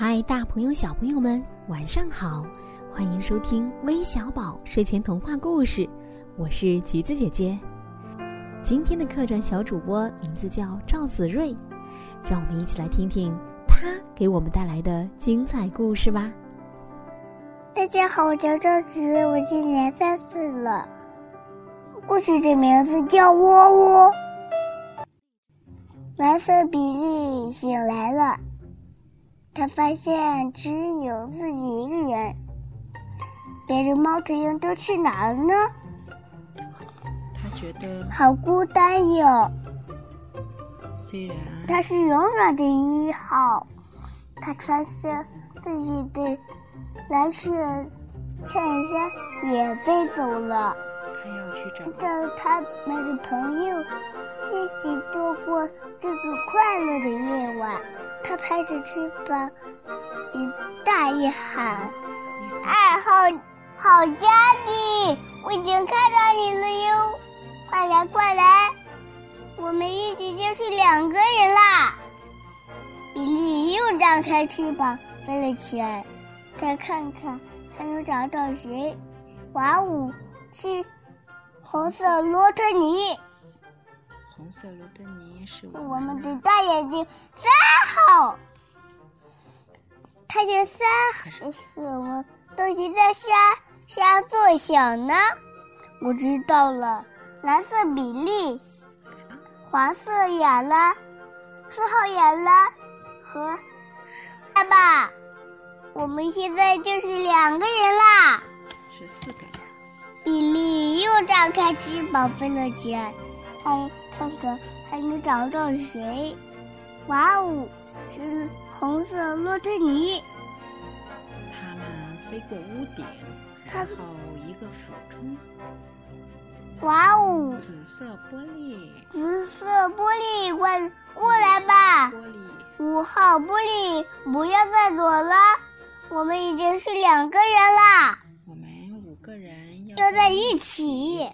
嗨，大朋友、小朋友们，晚上好！欢迎收听微小宝睡前童话故事，我是橘子姐姐。今天的客栈小主播名字叫赵子睿，让我们一起来听听他给我们带来的精彩故事吧。大家好，我叫赵子睿，我今年三岁了。故事的名字叫《窝窝》。蓝色比利醒来了，他发现只有自己一个人，别的猫头鹰都去哪了呢？他觉得好孤单哟。虽然他是勇敢的一号，他穿上自己的蓝色衬衫也飞走了。他要去找找他们的朋友一起度过这个快乐的夜晚。他拍着翅膀，一大一喊：“哎，好好家的，我已经看到你了哟！快来快来，我们一起就是两个人啦！”比利又张开翅膀飞了起来，再看看还能找到谁？哇呜，是红色罗特尼！红色罗特尼是我们的大眼睛三号，他这三是什么东西在沙沙作响呢？我知道了，蓝色比利，黄色雅拉，四号雅拉和爸爸，我们现在就是两个人啦。是四个人。比利又张开翅膀飞了起来，他看看还能找到谁？哇哦，是红色洛特尼！他们飞过屋顶，他然后一个俯冲，哇哦，紫色玻璃，紫色玻璃，快过来吧！玻璃，五号玻璃，不要再躲了，我们已经是两个人啦，我们五个人要要在一起。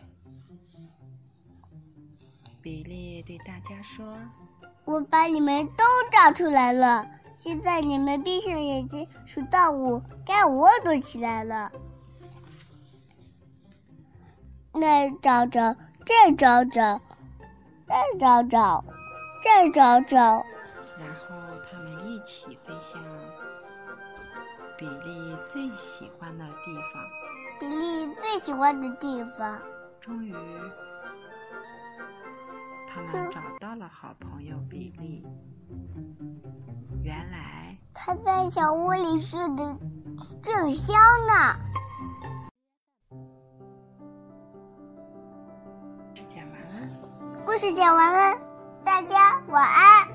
比利对大家说我把你们都找出来了，现在你们闭上眼睛，数到五，该我躲起来了。那找找，再找找，再找找，再找找。：“然后他们一起飞向比利最喜欢的地方。比利最喜欢的地方，终于，他们找到了好朋友比利。原来。”他在小屋里睡得正香呢。是讲完了。故事讲完了，大家晚安。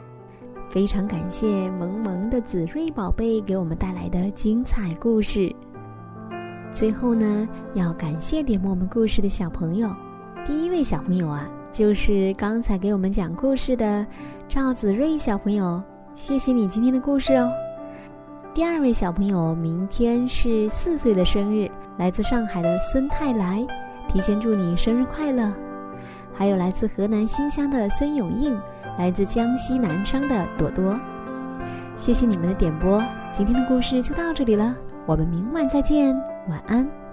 非常感谢萌萌的子睿宝贝给我们带来的精彩故事。最后呢，要感谢点播我们故事的小朋友。第一位小朋友啊，就是刚才给我们讲故事的赵子睿小朋友，谢谢你今天的故事哦。第二位小朋友明天是四岁的生日，来自上海的孙泰来，提前祝你生日快乐。还有来自河南新乡的孙永应，来自江西南昌的朵朵，谢谢你们的点播，今天的故事就到这里了，我们明晚再见，晚安。